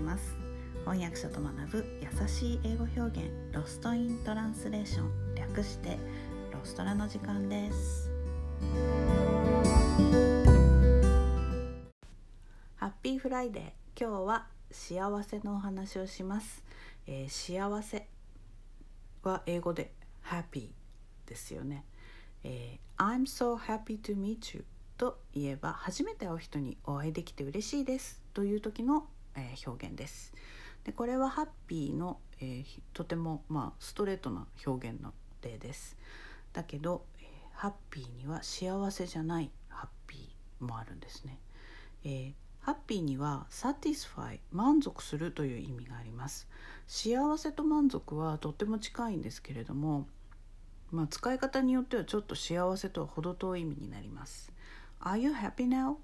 ます。翻訳者と学ぶ優しい英語表現 Lost in Translation 略してロストラの時間です。 Happy Friday。今日は幸せのお話をします、えー幸せは英語で happy ですよね、えー I'm so happy to meet you と言えば初めて会う人にお会いできて嬉しいです。という時の、え表現ですでこれはハッピーの、えーとても、まあ、ストレートな表現の例ですだけど、えーハッピーには幸せじゃないハッピーもあるんですね、えーハッピーには satisfy 満足するという意味があります幸せと満足はとっても近いんですけれどもまあ、使い方によってはちょっと幸せとは程遠い意味になります。Are you happy now?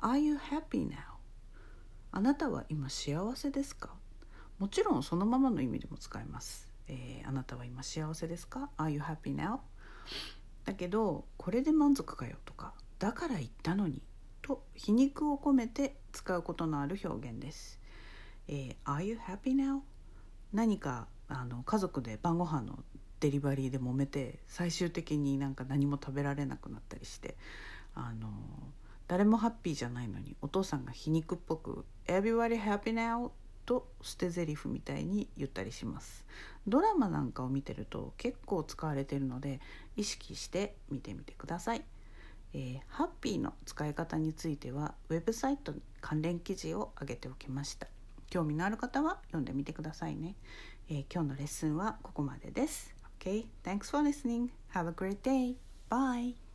Are you happy now? あなたは今幸せですか？もちろんそのままの意味でも使えます。えーあなたは今幸せですか ?Are you happy now? だけどこれで満足かよとかだから言ったのにと皮肉を込めて使うことのある表現です。えー Are you happy now? 何かあの家族で晩ご飯のデリバリーで揉めて最終的になんか何も食べられなくなったりしてあの誰もハッピーじゃないのにお父さんが皮肉っぽく「Everybody happy now?」と捨て台詞みたいに言ったりしますドラマなんかを見てると結構使われてるので意識して見てみてください、えーハッピーの使い方についてはウェブサイトに関連記事を上げておきました興味のある方は読んでみてくださいね、えー今日のレッスンはここまでです Okay, thanks for listening. Have a great day. Bye.